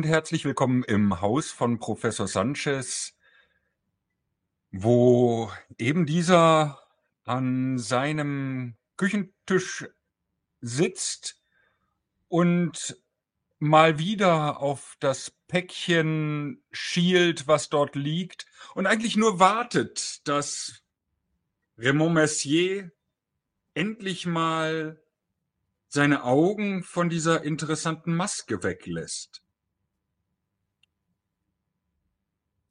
und herzlich willkommen im Haus von Professor Sanchez, wo eben dieser an seinem Küchentisch sitzt und mal wieder auf das Päckchen schielt, was dort liegt und eigentlich nur wartet, dass Raymond Mercier endlich mal seine Augen von dieser interessanten Maske weglässt.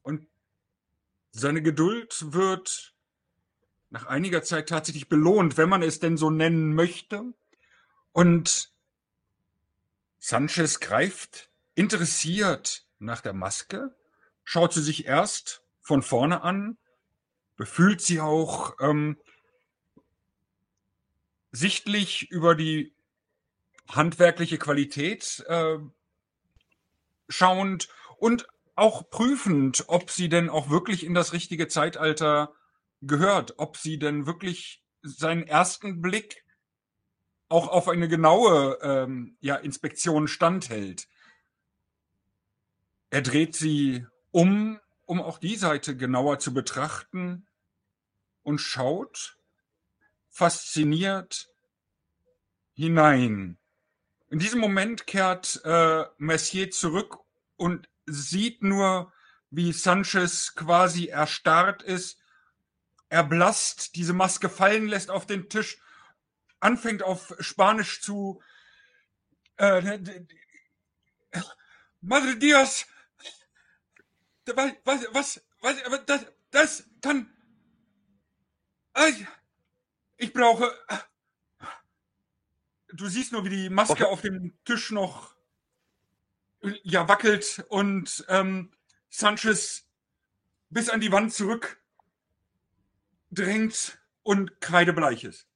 Und seine Geduld wird nach einiger Zeit tatsächlich belohnt, wenn man es denn so nennen möchte. Und Sanchez greift interessiert nach der Maske, schaut sie sich erst von vorne an, befühlt sie auch ähm, sichtlich über die handwerkliche Qualität äh, schauend und auch prüfend, ob sie denn auch wirklich in das richtige Zeitalter gehört, ob sie denn wirklich seinen ersten Blick auch auf eine genaue ähm, ja, Inspektion standhält. Er dreht sie um, um auch die Seite genauer zu betrachten und schaut fasziniert hinein. In diesem Moment kehrt äh, Messier zurück und sieht nur, wie Sanchez quasi erstarrt ist, erblasst, diese Maske fallen lässt auf den Tisch, anfängt auf Spanisch zu äh, Madre Dios, was, was, was, was das, das kann, ich brauche, du siehst nur, wie die Maske okay. auf dem Tisch noch ja wackelt und ähm, Sanchez bis an die Wand zurück drängt und kreidebleich ist.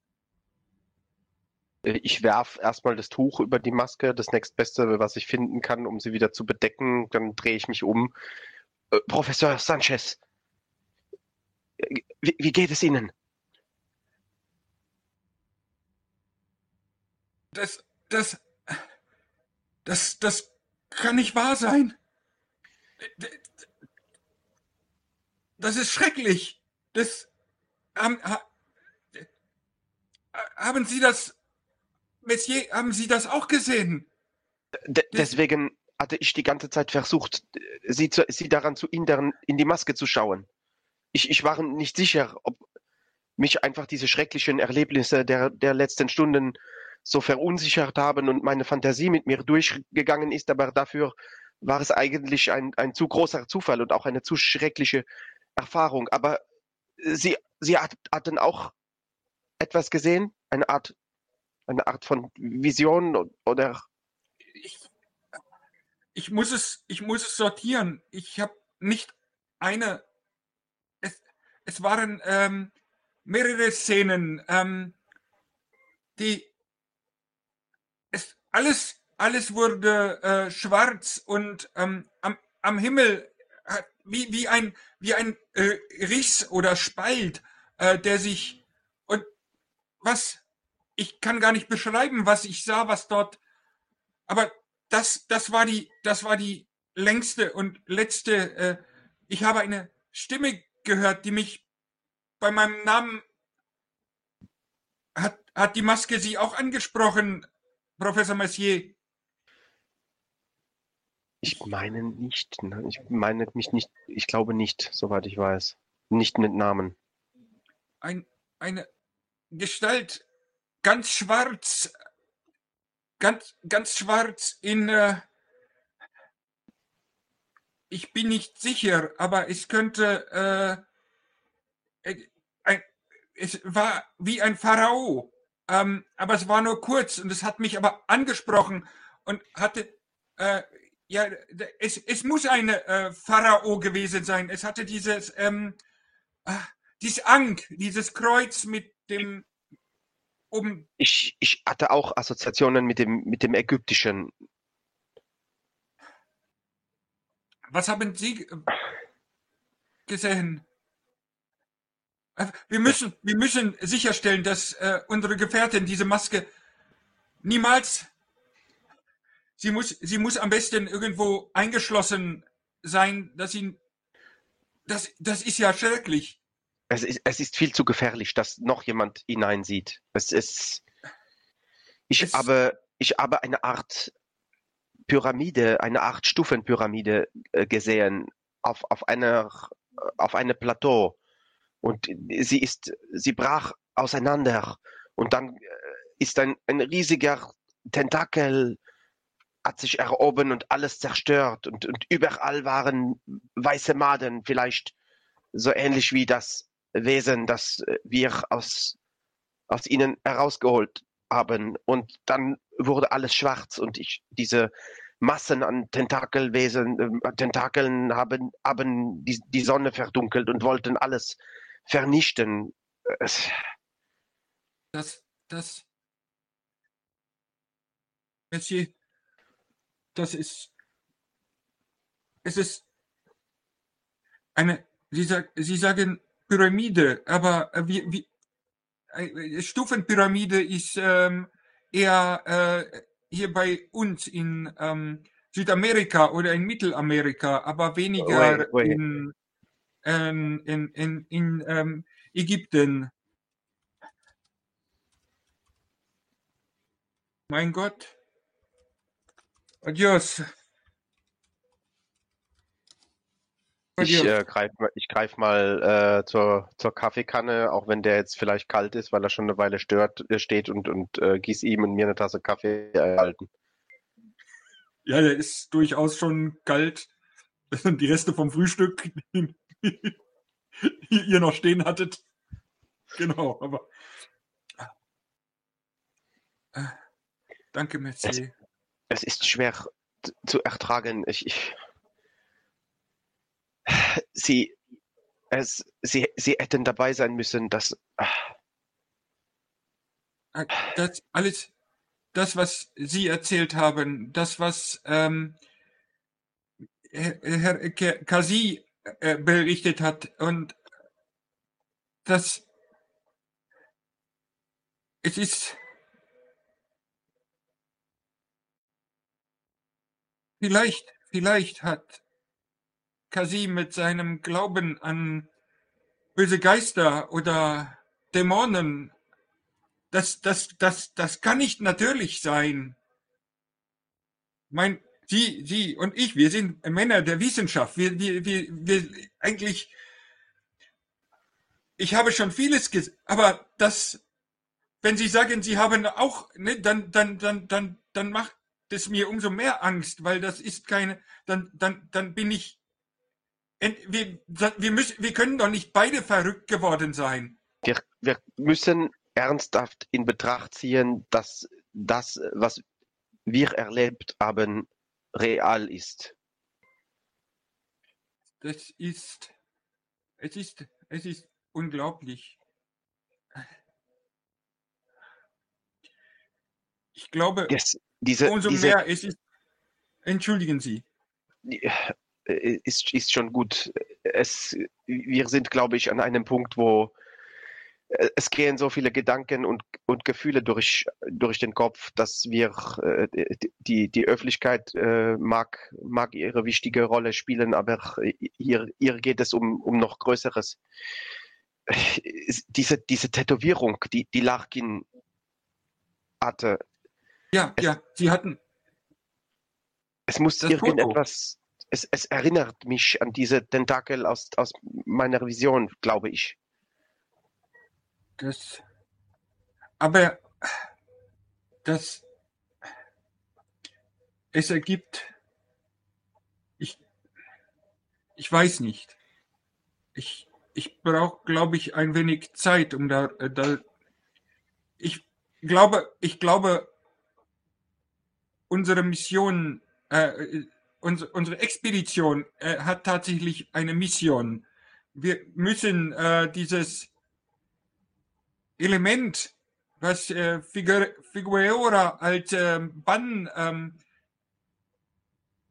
Äh, ich werf erstmal das Tuch über die Maske, das nächstbeste, was ich finden kann, um sie wieder zu bedecken. Dann drehe ich mich um. Äh, Professor Sanchez, äh, wie, wie geht es Ihnen? Das, das, das, das kann nicht wahr sein. Das ist schrecklich. Das, haben, haben Sie das, Messier, haben Sie das auch gesehen? D deswegen hatte ich die ganze Zeit versucht, Sie, zu, Sie daran zu hindern, in die Maske zu schauen. Ich, ich war nicht sicher, ob mich einfach diese schrecklichen Erlebnisse der, der letzten Stunden so verunsichert haben und meine Fantasie mit mir durchgegangen ist, aber dafür war es eigentlich ein, ein zu großer Zufall und auch eine zu schreckliche Erfahrung. Aber sie, sie hat, hatten auch etwas gesehen, eine Art, eine Art von Vision oder? Ich, ich muss es, ich muss es sortieren. Ich habe nicht eine. Es, es waren ähm, mehrere Szenen, ähm, die alles, alles wurde äh, schwarz und ähm, am, am Himmel hat, wie, wie ein, wie ein äh, Riss oder Spalt, äh, der sich und was ich kann gar nicht beschreiben, was ich sah, was dort, aber das, das war die, das war die längste und letzte. Äh, ich habe eine Stimme gehört, die mich bei meinem Namen hat, hat die Maske sie auch angesprochen. Professor Messier? Ich meine nicht. Ne? Ich meine mich nicht. Ich glaube nicht, soweit ich weiß. Nicht mit Namen. Ein, eine Gestalt, ganz schwarz, ganz, ganz schwarz in. Äh, ich bin nicht sicher, aber es könnte. Äh, äh ein, es war wie ein Pharao. Ähm, aber es war nur kurz und es hat mich aber angesprochen und hatte, äh, ja, es, es muss eine äh, Pharao gewesen sein. Es hatte dieses, ähm, äh, dieses Ankh, dieses Kreuz mit dem um. Ich, ich hatte auch Assoziationen mit dem, mit dem Ägyptischen. Was haben Sie äh, gesehen? Äh, wir müssen, wir müssen sicherstellen, dass äh, unsere Gefährtin diese Maske niemals. sie muss, sie muss am besten irgendwo eingeschlossen sein, dass sie, das, das ist ja schrecklich. Es ist, es ist viel zu gefährlich, dass noch jemand hineinsieht. Es ist, ich Es- habe, ich habe eine Art Pyramide, eine Art Stufenpyramide äh, gesehen auf, auf einer, auf einem Plateau. Und sie ist, sie brach auseinander. Und dann äh, ist ein, ein riesiger Tentakel hat sich erhoben und alles zerstört. Und, und überall waren weiße Maden, vielleicht so ähnlich wie das Wesen, das äh, wir aus, aus ihnen herausgeholt haben. Und dann wurde alles schwarz und ich, diese Massen an Tentakelwesen, äh, Tentakeln haben, haben die, die Sonne verdunkelt und wollten alles vernichten. Das, das, Monsieur, das ist, es ist eine, Sie, sag, Sie sagen Pyramide, aber äh, wie, wie, äh, Stufenpyramide ist ähm, eher äh, hier bei uns in ähm, Südamerika oder in Mittelamerika, aber weniger Wait, wait. in, ähm, in, in, in ähm, Ägypten. Mein Gott. Adios. ich äh, greife greif mal äh, zur, zur Kaffeekanne, auch wenn der jetzt vielleicht kalt ist, weil er schon eine Weile stört, äh, steht und, und äh, gieß ihm und mir eine Tasse Kaffee erhalten. Ja, der ist durchaus schon kalt. Die Reste vom Frühstück, die ihr noch stehen hattet. Genau, aber. Äh, Danke, Merci. Es ist schwer zu ertragen. Ich, ich, sie, es, sie, sie hätten dabei sein müssen, dass, ah, Äh, Das alles, das, was Sie erzählt haben, das, was ähm, Herr, Kasi äh, berichtet hat und das, es ist vielleicht, vielleicht hat Kasi mit seinem Glauben an böse Geister oder Dämonen das, das, das, das kann nicht natürlich sein. Mein, Sie, Sie und ich, wir sind Männer der Wissenschaft. Wir, wir, wir, wir eigentlich, ich habe schon vieles gesagt, aber das, wenn Sie sagen, Sie haben auch, ne, dann, dann, dann, dann, dann macht es mir umso mehr Angst, weil das ist keine, dann, dann, dann bin ich, wir, wir müssen, wir können doch nicht beide verrückt geworden sein. wir, wir müssen ernsthaft in Betracht ziehen, dass das, was wir erlebt haben, real ist. Das ist, es ist, es ist unglaublich. Ich glaube, Yes, diese, umso diese mehr es ist, entschuldigen Sie. äh, ist, ist schon gut. Es, wir sind, glaube ich, an einem Punkt, wo es gehen so viele Gedanken und, und Gefühle durch, durch den Kopf, dass wir äh, die, die Öffentlichkeit äh, mag, mag ihre wichtige Rolle spielen, aber hier, hier geht es um, um noch Größeres. Diese, diese Tätowierung, die, die Larkin hatte, Ja, Es- ja, Sie hatten, es muss irgendetwas, es, es erinnert mich an diese Tentakel aus, aus meiner Vision, glaube ich. Das, aber das, es ergibt, ich, ich weiß nicht. Ich, ich brauche, glaube ich, ein wenig Zeit, um da, äh, da, ich glaube, ich glaube, unsere Mission, äh, unsere, Expedition äh, hat tatsächlich eine Mission. Wir müssen äh, dieses Element, was äh, Figueroa als ähm, Bann ähm,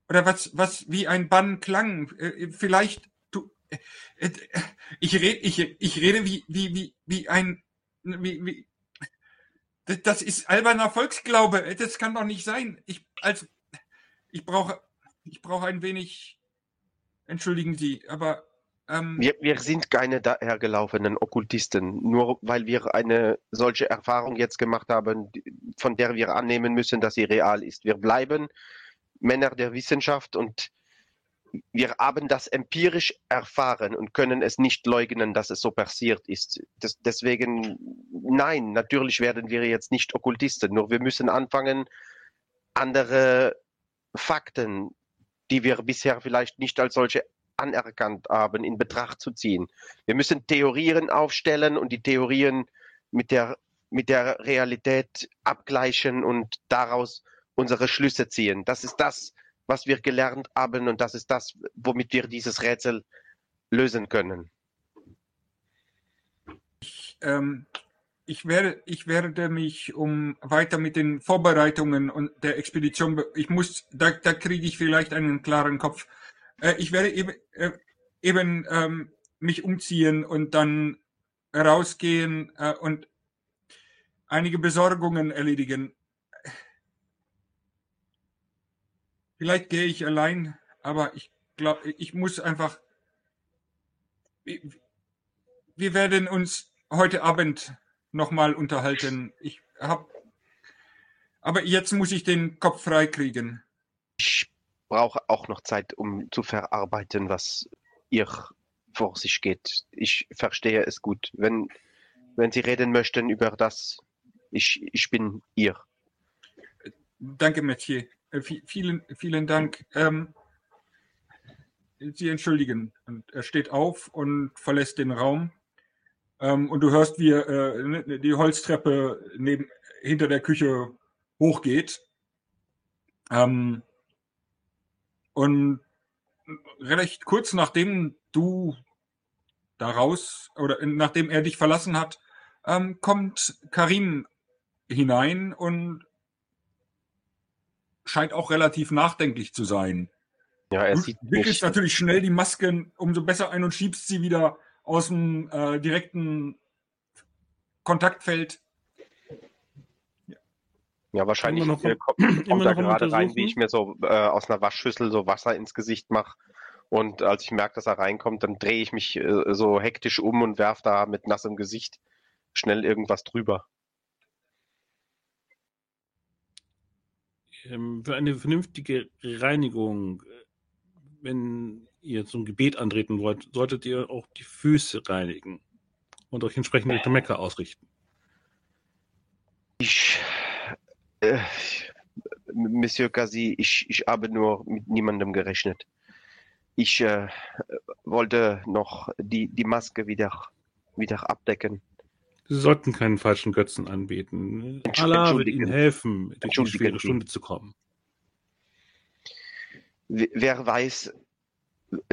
oder was was wie ein Bann klang, äh, vielleicht du, äh, äh, ich rede ich, ich rede wie wie wie wie ein wie, wie das- ist alberner Volksglaube. Das kann doch nicht sein. Ich als ich brauche, ich brauche ein wenig, entschuldigen Sie, aber ähm, wir, wir sind keine dahergelaufenen Okkultisten, nur weil wir eine solche Erfahrung jetzt gemacht haben, von der wir annehmen müssen, dass sie real ist. Wir bleiben Männer der Wissenschaft und wir haben das empirisch erfahren und können es nicht leugnen, dass es so passiert ist. Das, deswegen, nein, natürlich werden wir jetzt nicht Okkultisten, nur wir müssen anfangen, andere Fakten, die wir bisher vielleicht nicht als solche anerkannt haben, in Betracht zu ziehen. Wir müssen Theorien aufstellen und die Theorien mit der, mit der Realität abgleichen und daraus unsere Schlüsse ziehen. Das ist das, was wir gelernt haben und das ist das, womit wir dieses Rätsel lösen können. Ich, ähm, ich, werde, ich werde mich um weiter mit den Vorbereitungen und der Expedition, ich muss, da, da kriege ich vielleicht einen klaren Kopf. Äh, ich werde eben, äh, eben ähm, mich umziehen und dann rausgehen äh, und einige Besorgungen erledigen. Vielleicht gehe ich allein, aber ich glaube, ich muss einfach. Wir werden uns heute Abend nochmal unterhalten. Ich habe. Aber jetzt muss ich den Kopf frei kriegen. Brauche auch noch Zeit, um zu verarbeiten, was ihr vor sich geht. Ich verstehe es gut. Wenn, wenn Sie reden möchten über das, ich, ich bin ihr. Danke, Mathieu. Äh, vielen, vielen Dank. Ähm, Sie entschuldigen. Und er steht auf und verlässt den Raum. Ähm, und du hörst, wie äh, ne, die Holztreppe neben, hinter der Küche hochgeht. Ähm, und recht kurz nachdem du daraus oder nachdem er dich verlassen hat, ähm, kommt Karim hinein und scheint auch relativ nachdenklich zu sein. Ja, er sieht du wickelst natürlich schnell die Masken umso besser ein und schiebst sie wieder aus dem äh, direkten Kontaktfeld. Ja, wahrscheinlich noch, äh, kommt, kommt da gerade rein, wie ich mir so äh, aus einer Waschschüssel so Wasser ins Gesicht mache. Und als ich merke, dass er reinkommt, dann drehe ich mich äh, so hektisch um und werfe da mit nassem Gesicht schnell irgendwas drüber. ähm, für eine vernünftige Reinigung, äh, wenn ihr zum Gebet antreten wollt, solltet ihr auch die Füße reinigen und euch entsprechend Richtung Mekka ausrichten. Ich, äh, Monsieur Kazi, ich, ich habe nur mit niemandem gerechnet. Ich äh, wollte noch die, die Maske wieder, wieder abdecken. Sie sollten keinen falschen Götzen anbeten. Allah wird Ihnen helfen, durch die schwere Stunde zu kommen. Wer weiß,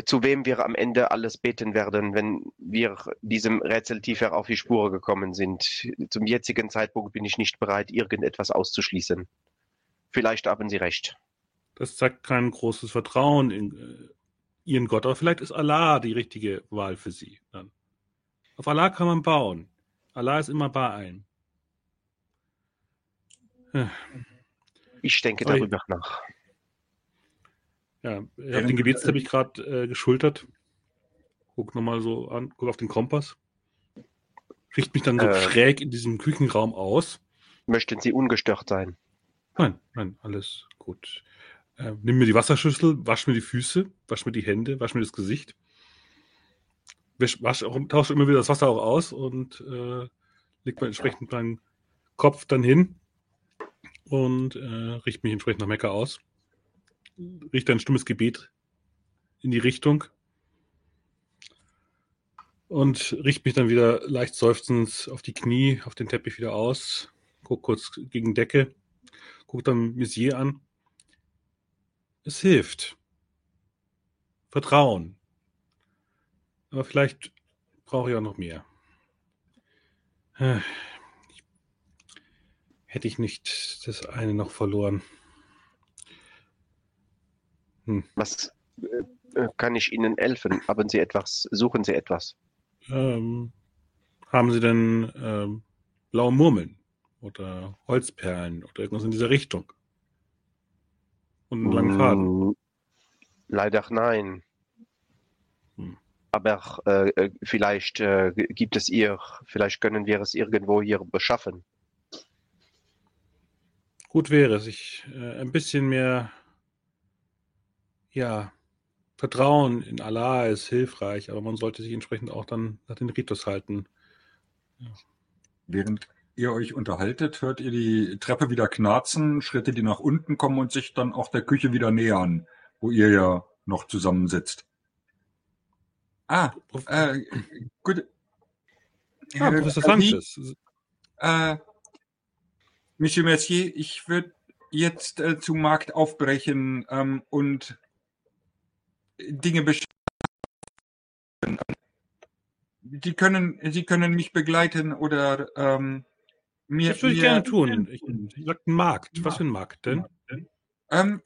zu wem wir am Ende alles beten werden, wenn wir diesem Rätsel tiefer auf die Spur gekommen sind. Zum jetzigen Zeitpunkt bin ich nicht bereit, irgendetwas auszuschließen. Vielleicht haben Sie recht. Das zeigt kein großes Vertrauen in äh, Ihren Gott, aber vielleicht ist Allah die richtige Wahl für Sie. Dann. Auf Allah kann man bauen. Allah ist immer bei einem. Ich denke darüber nach. Ja, ich habe den Gebetsteppich gerade äh, geschultert. Guck nochmal so an, guck auf den Kompass. Richte mich dann so äh, schräg in diesem Küchenraum aus. Möchten Sie ungestört sein? Nein, nein, alles gut. Äh, nimm mir die Wasserschüssel, wasch mir die Füße, wasch mir die Hände, wasch mir das Gesicht wasch auch, tausche immer wieder das Wasser auch aus und äh, leg mal entsprechend meinen Kopf dann hin und äh, richte mich entsprechend nach Mekka aus. Richte ein stummes Gebet in die Richtung und richte mich dann wieder leicht seufzend auf die Knie, auf den Teppich wieder aus, guck kurz gegen Decke, guck dann Messier an. Es hilft. Vertrauen. Aber vielleicht brauche ich auch noch mehr. Äh, hätte ich nicht das eine noch verloren. Hm. Was äh, kann ich Ihnen helfen? Haben Sie etwas? Suchen Sie etwas? Ähm, haben Sie denn ähm, blaue Murmeln oder Holzperlen oder irgendwas in dieser Richtung? Und einen langen Faden. Mm, Leider nein. Hm. Aber äh, äh, vielleicht äh, gibt es ihr, vielleicht können wir es irgendwo hier beschaffen. Gut wäre es, ich äh, ein bisschen mehr, ja, Vertrauen in Allah ist hilfreich, aber man sollte sich entsprechend auch dann nach den Ritus halten. Während ihr euch unterhaltet, hört ihr die Treppe wieder knarzen, Schritte, die nach unten kommen und sich dann auch der Küche wieder nähern, wo ihr ja noch zusammensitzt. Ah, äh, gut. Ah, Herr Professor Sanchez. Äh, Monsieur Mercier, ich würde jetzt äh, zum Markt aufbrechen ähm, und Dinge besprechen. Sie können, Sie können mich begleiten oder ähm, mir. Das würde ich gerne tun. Ich, ich sag einen Markt. Was für ein Markt denn? Ähm,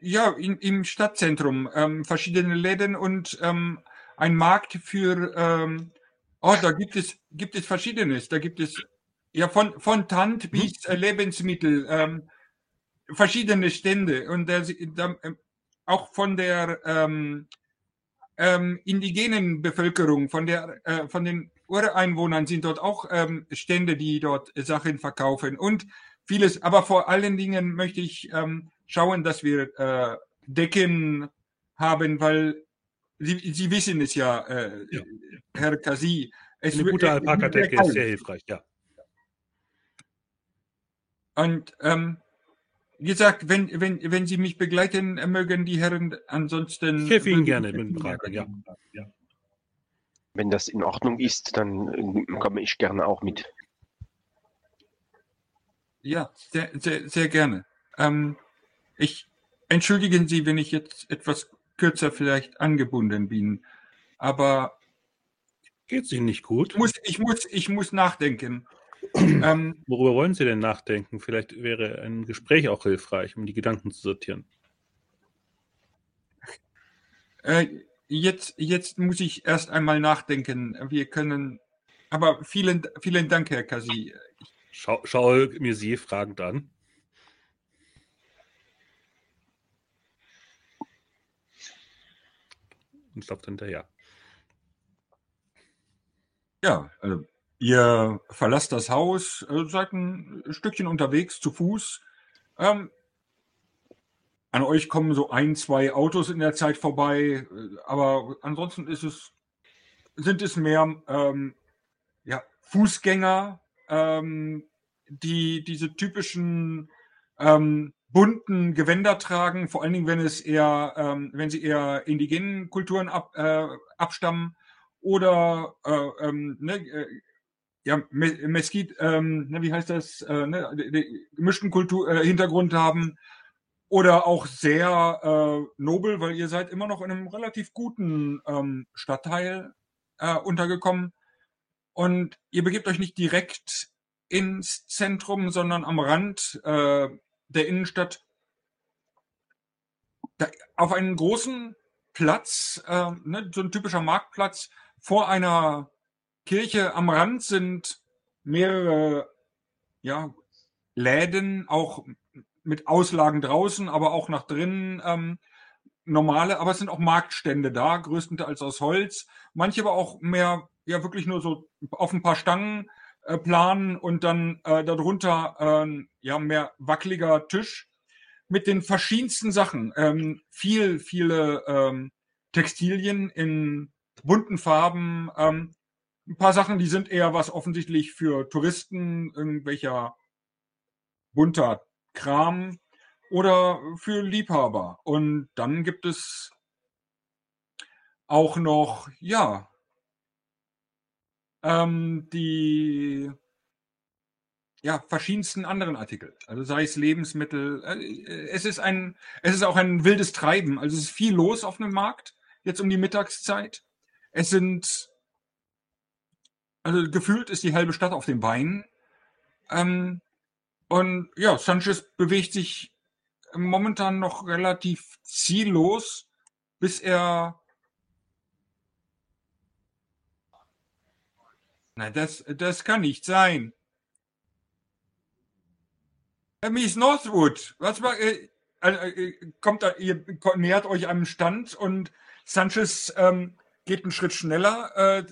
ja, in, im Stadtzentrum ähm, verschiedene Läden und ähm, ein Markt für. Ähm, oh, da gibt es gibt es verschiedenes. Da gibt es ja von von Tant bis äh, Lebensmittel ähm, verschiedene Stände und da, da, ähm, auch von der ähm, ähm, indigenen Bevölkerung, von der äh, von den Ureinwohnern sind dort auch ähm, Stände, die dort Sachen verkaufen und vieles. Aber vor allen Dingen möchte ich ähm, schauen, dass wir äh, Decken haben, weil Sie, Sie wissen es ja, äh, Ja. Herr Kasi. Es Eine gute Alpaka-Decke ist sehr hilfreich, ja. Und ähm, gesagt, wenn, wenn, wenn Sie mich begleiten mögen, die Herren, ansonsten. Ich helfe Ihnen gerne mit Fragen, ja. Wenn das in Ordnung ist, dann äh, komme ich gerne auch mit. Ja, sehr, sehr, sehr gerne. Ähm, ich entschuldigen Sie, wenn ich jetzt etwas kürzer vielleicht angebunden bin, aber Geht's Ihnen nicht gut? muss, ich muss, ich muss nachdenken. ähm, Worüber wollen Sie denn nachdenken? Vielleicht wäre ein Gespräch auch hilfreich, um die Gedanken zu sortieren. äh, jetzt, jetzt muss ich erst einmal nachdenken. Wir können, aber vielen, vielen Dank, Herr Kasi. Schau, schau mir Sie fragend an. Und stopft hinterher. Ja, äh, ihr verlasst das Haus, äh, seid ein Stückchen unterwegs zu Fuß. Ähm, an euch kommen so ein, zwei Autos in der Zeit vorbei, äh, aber ansonsten ist es, sind es mehr ähm, ja, Fußgänger, ähm, die diese typischen ähm, bunten Gewänder tragen, vor allen Dingen, wenn es eher, ähm, wenn sie eher indigenen Kulturen ab, äh, abstammen oder äh, ähm, ne, äh, ja, Me- Mesquite, ähm, ne, wie heißt das, äh, ne, gemischten Kultur, äh, Hintergrund haben oder auch sehr äh, nobel, weil ihr seid immer noch in einem relativ guten ähm, Stadtteil äh, untergekommen. Und ihr begebt euch nicht direkt ins Zentrum, sondern am Rand äh, der Innenstadt. Da, auf einen großen Platz, äh, ne, so ein typischer Marktplatz vor einer Kirche am Rand sind mehrere ja, Läden, auch mit Auslagen draußen, aber auch nach drinnen ähm, normale, aber es sind auch Marktstände da, größtenteils aus Holz, manche aber auch mehr, ja wirklich nur so auf ein paar Stangen äh, planen und dann äh, darunter äh, ja mehr wackeliger Tisch mit den verschiedensten Sachen. Ähm, viel, viele ähm, Textilien in bunten Farben, ähm, ein paar Sachen, die sind eher was offensichtlich für Touristen, irgendwelcher bunter Kram oder für Liebhaber. Und dann gibt es auch noch, ja, ähm, die ja, verschiedensten anderen Artikel. Also sei es Lebensmittel. äh, Es ist ein, es ist auch ein wildes Treiben. Also es ist viel los auf dem Markt, jetzt um die Mittagszeit. Es sind, also gefühlt ist die halbe Stadt auf den Beinen. Ähm, und ja, Sanchez bewegt sich momentan noch relativ ziellos, bis er. Na, das, das kann nicht sein. Äh, Miss Northwood, was war. Äh, äh, kommt da, ihr nähert euch einem Stand und Sanchez ähm, geht einen Schritt schneller äh,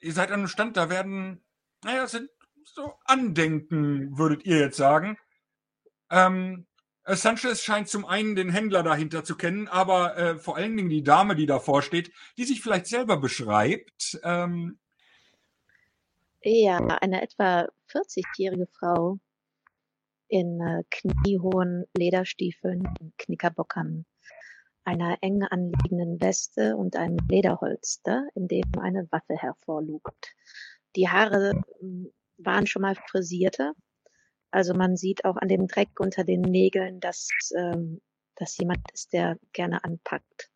ihr seid an einem Stand, da werden, naja, sind so Andenken, würdet ihr jetzt sagen. Ähm, äh, Sanchez scheint zum einen den Händler dahinter zu kennen, aber äh, vor allen Dingen die Dame, die davor steht, die sich vielleicht selber beschreibt. Ähm, ja, eine etwa 40-jährige Frau in äh, kniehohen Lederstiefeln, Knickerbockern, einer eng anliegenden Weste und einem Lederholster, in dem eine Waffe hervorlugt. Die Haare hm, waren schon mal frisierte, also man sieht auch an dem Dreck unter den Nägeln, dass, ähm, dass jemand ist, der gerne anpackt.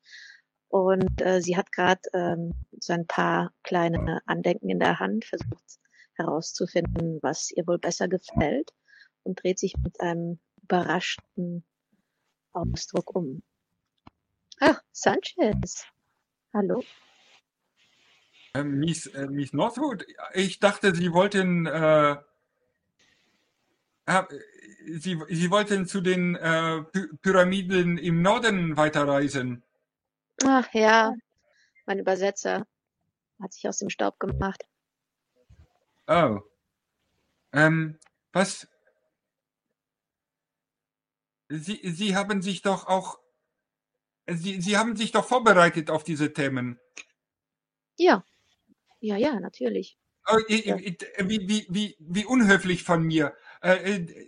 Und äh, sie hat gerade ähm, so ein paar kleine Andenken in der Hand, versucht herauszufinden, was ihr wohl besser gefällt und dreht sich mit einem überraschten Ausdruck um. Ach, Sanchez. Hallo. Ähm, Miss, äh, Miss Northwood, ich dachte, Sie wollten äh, äh, Sie, Sie wollten zu den äh, Pyramiden im Norden weiterreisen. Ach ja, mein Übersetzer hat sich aus dem Staub gemacht. Oh. Ähm, was? Sie, Sie haben sich doch auch. Sie, Sie haben sich doch vorbereitet auf diese Themen. Ja. Ja, ja, natürlich. Oh, ja. Wie, wie, wie, wie unhöflich von mir. Äh, äh,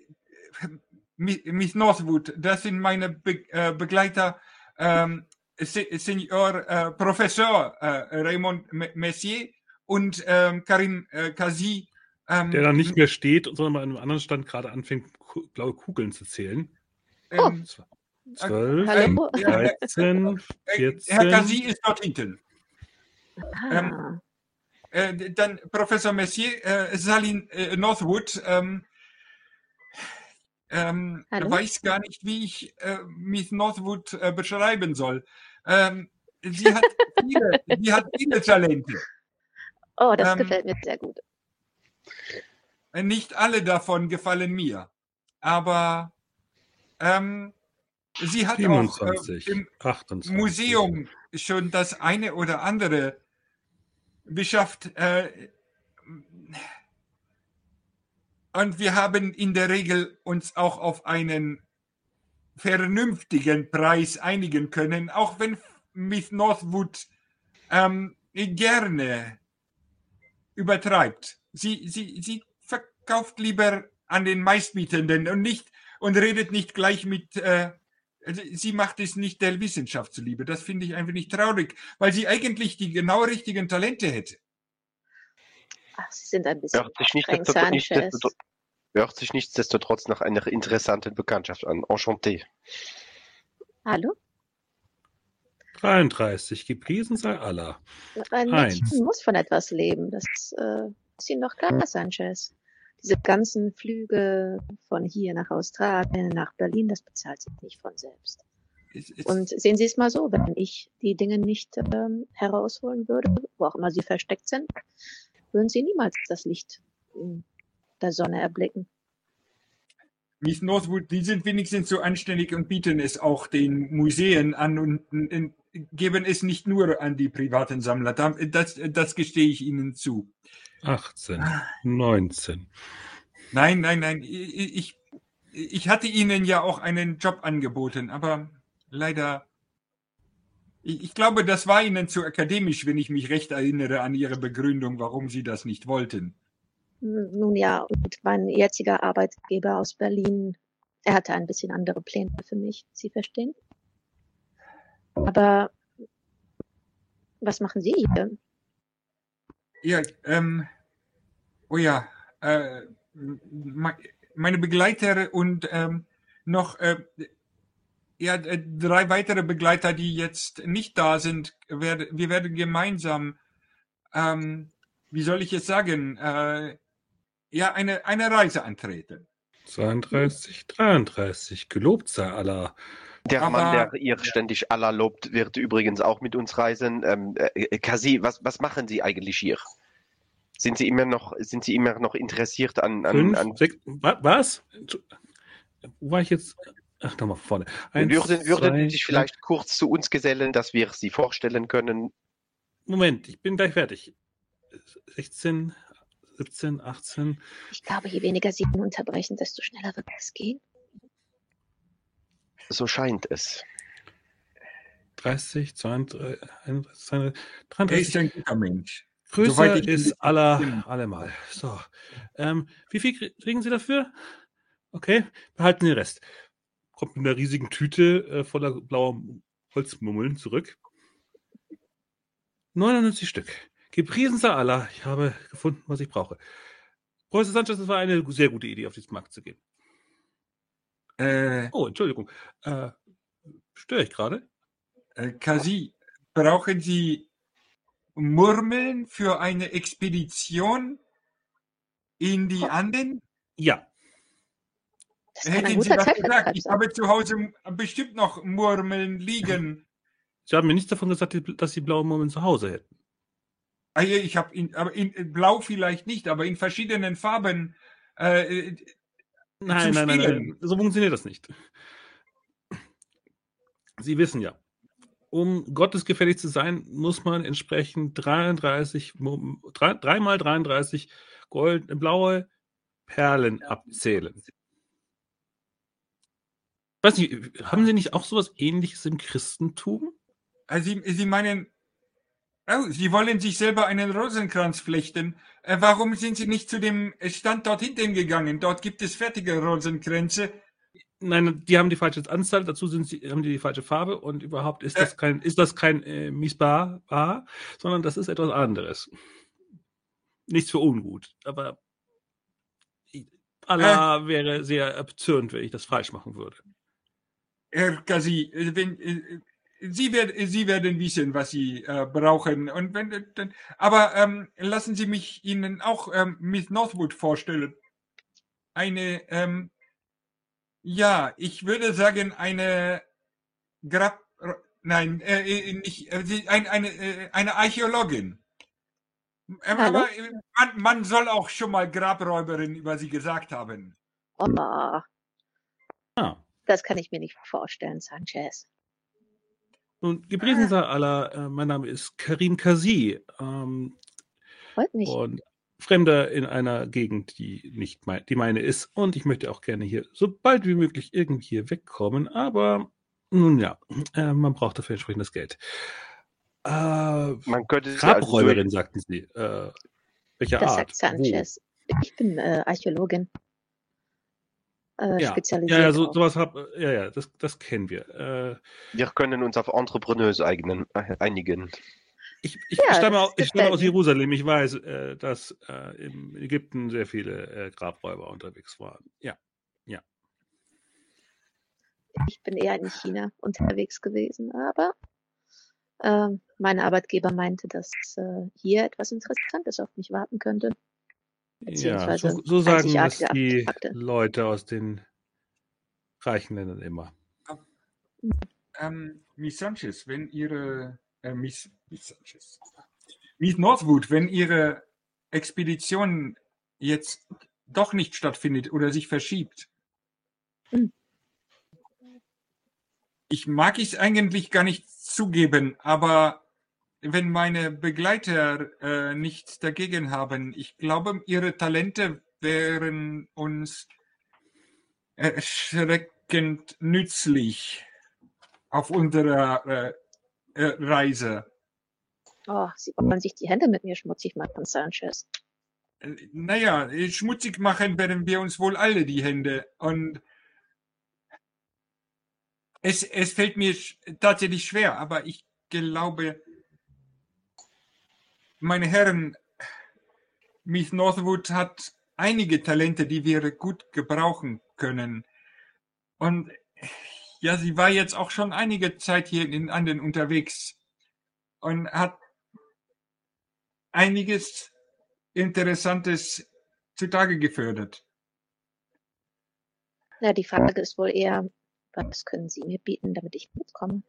Miss Northwood, das sind meine Be äh, Begleiter, ähm, Senior äh, Professor äh, Raymond Messier und ähm, Karim äh, Kazi. Ähm, Der da nicht mehr steht, sondern mal in einem anderen Stand gerade anfängt, blaue Kugeln zu zählen. Ähm, oh. 12, Hallo? 13, 14. Herr Kazi ist dort hinten. Ah. Äh, dann Professor Messier, äh, Salin äh, Northwood, ähm, ähm, weiß gar nicht, wie ich äh, Miss Northwood äh, beschreiben soll. Ähm, sie, hat viele, sie hat viele Talente. Oh, das ähm, gefällt mir sehr gut. Nicht alle davon gefallen mir, aber ähm, sie hat 27, auch äh, im 28. Museum schon das eine oder andere beschafft. Äh, und wir haben in der Regel uns auch auf einen vernünftigen Preis einigen können, auch wenn Miss Northwood ähm, gerne übertreibt. Sie, sie, sie verkauft lieber an den Meistbietenden und nicht und redet nicht gleich mit. Äh, also sie macht es nicht der Wissenschaft zuliebe. Das finde ich einfach nicht traurig, weil sie eigentlich die genau richtigen Talente hätte. Ach, Sie sind ein bisschen hört sich, nichtsdestotrotz, hört sich nichtsdestotrotz nach einer interessanten Bekanntschaft an. Enchanté. Hallo? 33. Gepriesen sei Allah. Ein Mädchen muss von etwas leben. Das äh, ist Ihnen doch klar, Sanchez. Diese ganzen Flüge von hier nach Australien, nach Berlin, das bezahlt sich nicht von selbst. Und sehen Sie es mal so, wenn ich die Dinge nicht ähm, herausholen würde, wo auch immer sie versteckt sind, würden Sie niemals das Licht der Sonne erblicken. Miss Northwood, die sind wenigstens so anständig und bieten es auch den Museen an und, und geben es nicht nur an die privaten Sammler. Das, das gestehe ich Ihnen zu. 18, 19. Nein, nein, nein. Ich, ich hatte Ihnen ja auch einen Job angeboten, aber leider. Ich glaube, das war Ihnen zu akademisch, wenn ich mich recht erinnere an Ihre Begründung, warum Sie das nicht wollten. Nun ja, und mein jetziger Arbeitgeber aus Berlin, er hatte ein bisschen andere Pläne für mich, Sie verstehen? Aber was machen Sie hier? Ja, ähm, oh ja, äh, meine Begleiter und ähm, noch äh, ja, drei weitere Begleiter, die jetzt nicht da sind, werde, wir werden gemeinsam, ähm, wie soll ich es sagen, äh, ja, eine, eine Reise antreten. 32, 33, gelobt sei Allah. Der Aber, Mann, der ihr ständig Allah lobt, wird übrigens auch mit uns reisen. Ähm, äh, Kasi, was, was machen Sie eigentlich hier? Sind Sie immer noch, sind Sie immer noch interessiert an. an, Fünf, an sechs, was? Wo war ich jetzt? Ach, nochmal vorne. Eins, würden, würden Sie sich vielleicht kurz zu uns gesellen, dass wir Sie vorstellen können? Moment, ich bin gleich fertig. 16, 17, 18. Ich glaube, je weniger Sie unterbrechen, desto schneller wird es gehen. So scheint es. 30, 32, 33. Er ist ein guter Mensch. Größer ist aller, allemal. So. Ähm, wie viel kriegen Sie dafür? Okay, behalten den Rest. Kommt mit einer riesigen Tüte äh, voller blauer Holzmummeln zurück. 99 Stück. Gepriesen sei Allah. Ich habe gefunden, was ich brauche. Professor Sanchez, es war eine sehr gute Idee, auf diesen Markt zu gehen. Äh, oh, Entschuldigung. Äh, störe ich gerade? Äh, Kasi, brauchen Sie Murmeln für eine Expedition in die Anden? Ja. Hätten Sie das gesagt? Ich habe zu Hause bestimmt noch Murmeln liegen. Sie haben mir nichts davon gesagt, dass Sie blaue Murmeln zu Hause hätten. Ah, ich habe in, aber in blau vielleicht nicht, aber in verschiedenen Farben. Äh, nein, nein, nein, nein, so funktioniert das nicht. Sie wissen ja, um gottesgefällig zu sein, muss man entsprechend 33, 3, 3 mal 33 gold, blaue Perlen abzählen. Weiß nicht, haben Sie nicht auch sowas ähnliches im Christentum? Also Sie, Sie meinen, oh, Sie wollen sich selber einen Rosenkranz flechten. Äh, warum sind Sie nicht zu dem Stand dort hinten gegangen? Dort gibt es fertige Rosenkränze. Nein, die haben die falsche Anzahl, dazu sind sie, haben die die falsche Farbe und überhaupt ist das kein, ist das kein äh, Misbar, sondern das ist etwas anderes. Nichts für ungut, aber Allah äh, wäre sehr erzürnt, wenn ich das falsch machen würde. Herr Kasi, wenn, äh, Sie, werden, Sie werden wissen, was Sie äh, brauchen. Und wenn, dann, aber ähm, lassen Sie mich Ihnen auch ähm, Miss Northwood vorstellen. Eine ähm, ja, ich würde sagen, eine Grab, nein, äh, äh nicht, äh, ein, eine, äh, eine Archäologin. Ähm, aber man, man, soll auch schon mal Grabräuberin über sie gesagt haben. Oh. Ah. Das kann ich mir nicht vorstellen, Sanchez. Und gepriesen ah. sei Allah, äh, mein Name ist Karim Kazi. Ähm, Freut mich. Und Fremder in einer Gegend, die nicht mein, die meine ist. Und ich möchte auch gerne hier so bald wie möglich irgendwie hier wegkommen. Aber nun ja, äh, man braucht dafür entsprechendes Geld. Äh, man könnte Grabräuberin, also sagten sie. Äh, welche das Art? sagt Sanchez. Wo? Ich bin äh, Archäologin. Äh, ja. spezialisiert. Ja, ja, so, sowas hab, ja, ja, das, das kennen wir. Äh, wir können uns auf Entrepreneurs eignen, äh, einigen. Ich, ich, ja, stamme, aus, ich stamme aus Jerusalem. Ich weiß, äh, dass äh, in Ägypten sehr viele äh, Grabräuber unterwegs waren. Ja, ja. Ich bin eher in China unterwegs gewesen, aber äh, mein Arbeitgeber meinte, dass äh, hier etwas Interessantes auf mich warten könnte. Ja, so, so sagen das die Leute aus den reichen Ländern immer. Ähm, Miss Sanchez, wenn Ihre äh, Miss, Miss Sanchez. Miss Northwood, wenn Ihre Expedition jetzt doch nicht stattfindet oder sich verschiebt. Hm. Ich mag es eigentlich gar nicht zugeben, aber wenn meine Begleiter äh, nichts dagegen haben, ich glaube, ihre Talente wären uns erschreckend nützlich auf unserer äh, äh, Reise. Oh, Sie wollen sich die Hände mit mir schmutzig machen, Sanchez. Äh, naja, schmutzig machen werden wir uns wohl alle die Hände. Und es, es fällt mir tatsächlich schwer, aber ich glaube, meine Herren, Miss Northwood hat einige Talente, die wir gut gebrauchen können. Und ja, sie war jetzt auch schon einige Zeit hier in Anden unterwegs und hat einiges Interessantes zutage gefördert. Ja, die Frage ist wohl eher, was können Sie mir bieten, damit ich mitkomme?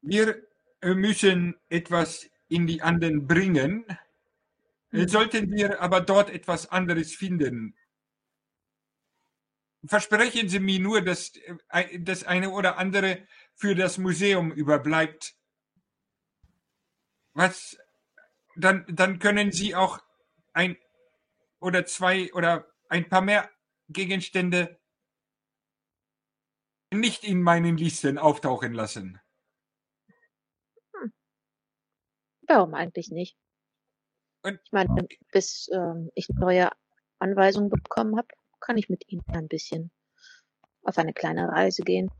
Wir müssen etwas in die Anden bringen. Hm. Sollten wir aber dort etwas anderes finden, versprechen Sie mir nur, dass äh, das eine oder andere für das Museum überbleibt. Was, dann, dann können Sie auch ein oder zwei oder ein paar mehr Gegenstände nicht in meinen Listen auftauchen lassen. Warum eigentlich nicht? Und- ich meine, bis ähm, ich neue Anweisungen bekommen habe, kann ich mit Ihnen ein bisschen auf eine kleine Reise gehen.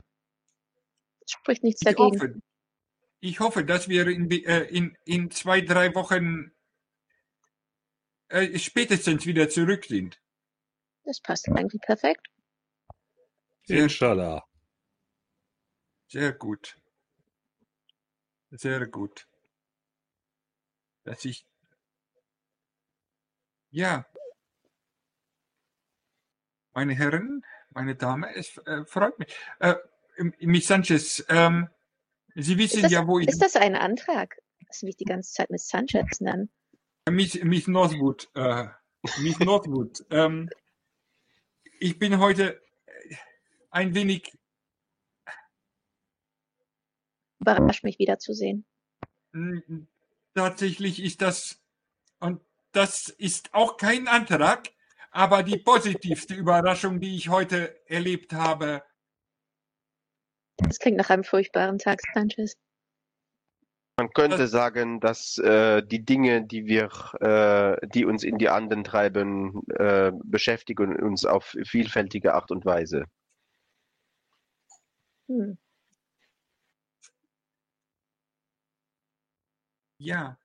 Es spricht nichts Ich dagegen. hoffe, ich hoffe, dass wir in, äh, in, in zwei, drei Wochen äh, spätestens wieder zurück sind. Das passt eigentlich perfekt. Sehr, Inshallah. sehr gut. Sehr gut. Dass ich, ja, meine Herren, meine Dame, es äh, freut mich. Äh, Miss Sanchez, ähm, Sie wissen Ist das, ja, wo ich, ist das ein Antrag, dass Sie mich die ganze Zeit Miss Sanchez nennen? Miss, Miss Northwood, äh, Miss Northwood, ähm, ich bin heute äh, ein wenig Überrascht mich wiederzusehen. Tatsächlich ist das, und das ist auch kein Antrag, aber die positivste Überraschung, die ich heute erlebt habe. Das klingt nach einem furchtbaren Tag, Sanchez. Man könnte sagen, dass äh, die Dinge, die wir, äh, die uns in die Anden treiben, äh, beschäftigen uns auf vielfältige Art und Weise. Hm. Ja,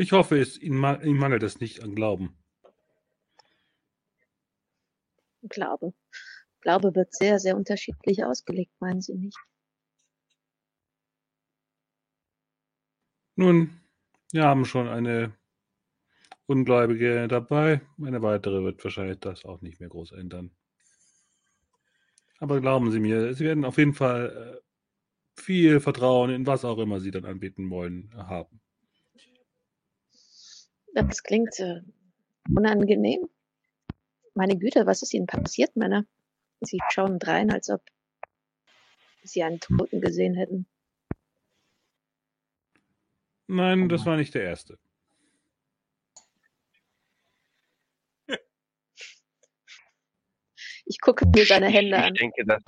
Ich hoffe, es, Ihnen mangelt es nicht an Glauben. Glaube. Glaube wird sehr, sehr unterschiedlich ausgelegt, meinen Sie nicht? Nun, wir haben schon eine Ungläubige dabei. Eine weitere wird wahrscheinlich das auch nicht mehr groß ändern. Aber glauben Sie mir, Sie werden auf jeden Fall äh, viel Vertrauen in was auch immer Sie dann anbieten wollen haben. Das klingt äh, unangenehm. Meine Güte, was ist Ihnen passiert, Männer? Sie schauen drein, als ob Sie einen Toten gesehen hätten. Nein, das war nicht der erste. Ich gucke mir seine ich, Hände ich an. Denke, dass,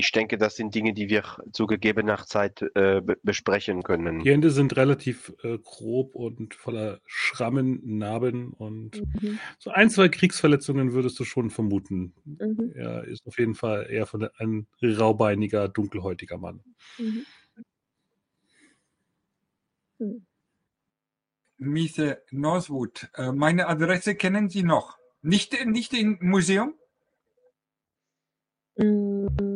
ich denke, das sind Dinge, die wir zu gegebener Zeit äh, be besprechen können. Die Hände sind relativ äh, grob und voller Schrammen, Narben und Mhm. so ein, zwei Kriegsverletzungen würdest du schon vermuten. Mhm. Er ist auf jeden Fall eher von der, ein raubeiniger, dunkelhäutiger Mann. Mhm. Hm. Miss äh, Northwood, äh, meine Adresse kennen Sie noch. Nicht, nicht im Museum? Mm.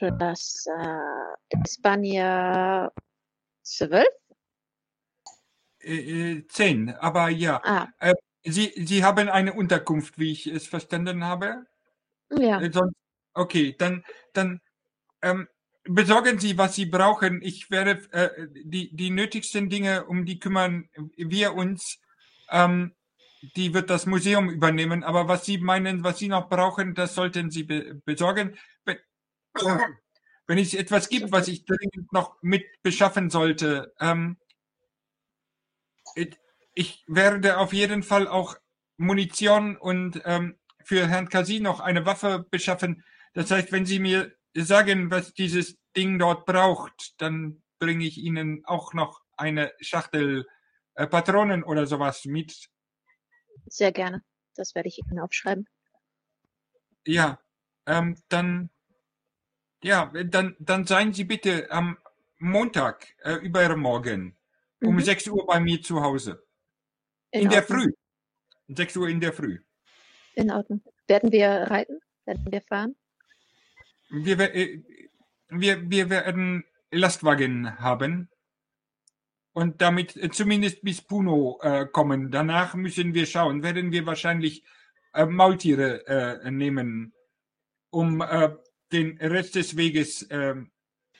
Das äh, Espania 12? Äh, äh, zehn, aber ja. Ah, Sie, Sie haben eine Unterkunft, wie ich es verstanden habe? ja. Äh, sonst, okay, dann, dann ähm, besorgen Sie, was Sie brauchen. Ich werde äh, die, die nötigsten Dinge, um die kümmern wir uns. Ähm, die wird das Museum übernehmen. Aber was Sie meinen, was Sie noch brauchen, das sollten Sie be besorgen. Wenn, es etwas gibt, was ich dringend noch mit beschaffen sollte, ähm, ich- ich werde auf jeden Fall auch Munition und ähm, für Herrn Kasi noch eine Waffe beschaffen. Das heißt, wenn Sie mir sagen, was dieses Ding dort braucht, dann bringe ich Ihnen auch noch eine Schachtel äh, Patronen oder sowas mit. Sehr gerne. Das werde ich Ihnen aufschreiben. Ja, ähm, dann, ja, dann, dann seien Sie bitte am Montag, äh, übermorgen, um Mhm. 6 Uhr bei mir zu Hause. In, der Ordnung. Früh. 6 Uhr in der Früh. In Ordnung. Werden wir reiten? Werden wir fahren? Wir, äh, wir, wir werden Lastwagen haben und damit äh, zumindest bis Puno äh, kommen. Danach müssen wir schauen, werden wir wahrscheinlich äh, Maultiere äh, nehmen, um äh, den Rest des Weges äh,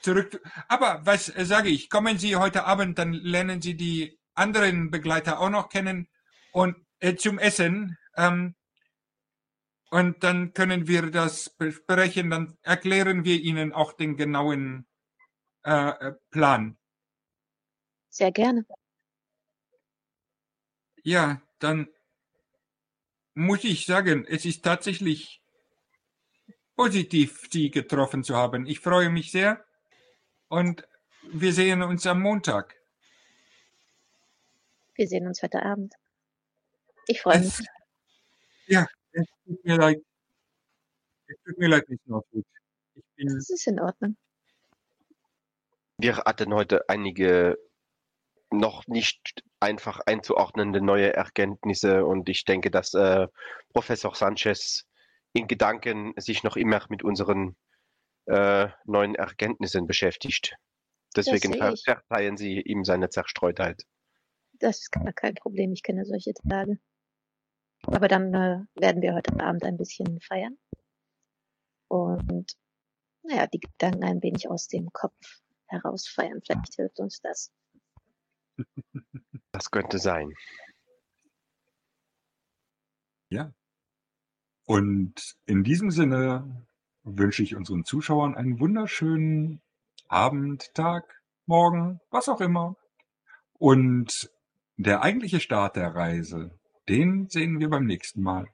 zurück. Aber was äh, sage ich? Kommen Sie heute Abend, dann lernen Sie die anderen Begleiter auch noch kennen. und äh, zum Essen. Ähm, und dann können wir das besprechen. Dann erklären wir Ihnen auch den genauen äh, äh Plan. Sehr gerne. Ja, dann muss ich sagen, es ist tatsächlich positiv, Sie getroffen zu haben. Ich freue mich sehr und wir sehen uns am Montag. Wir sehen uns heute Abend. Ich freue mich. Ja, es tut mir leid. Es tut mir leid, nicht noch gut. Ich bin das ist in Ordnung. Wir hatten heute einige noch nicht einfach einzuordnende neue Erkenntnisse und ich denke, dass äh, Professor Sanchez in Gedanken sich noch immer mit unseren äh, neuen Erkenntnissen beschäftigt. Deswegen verzeihen Sie ihm seine Zerstreutheit. Das ist gar kein Problem, ich kenne solche Tage. Aber dann äh, werden wir heute Abend ein bisschen feiern. Und naja, die Gedanken ein wenig aus dem Kopf herausfeiern. Vielleicht hilft uns das. Das könnte sein. Ja. Und in diesem Sinne wünsche ich unseren Zuschauern einen wunderschönen Abend, Tag, Morgen, was auch immer. Und der eigentliche Start der Reise, den sehen wir beim nächsten Mal.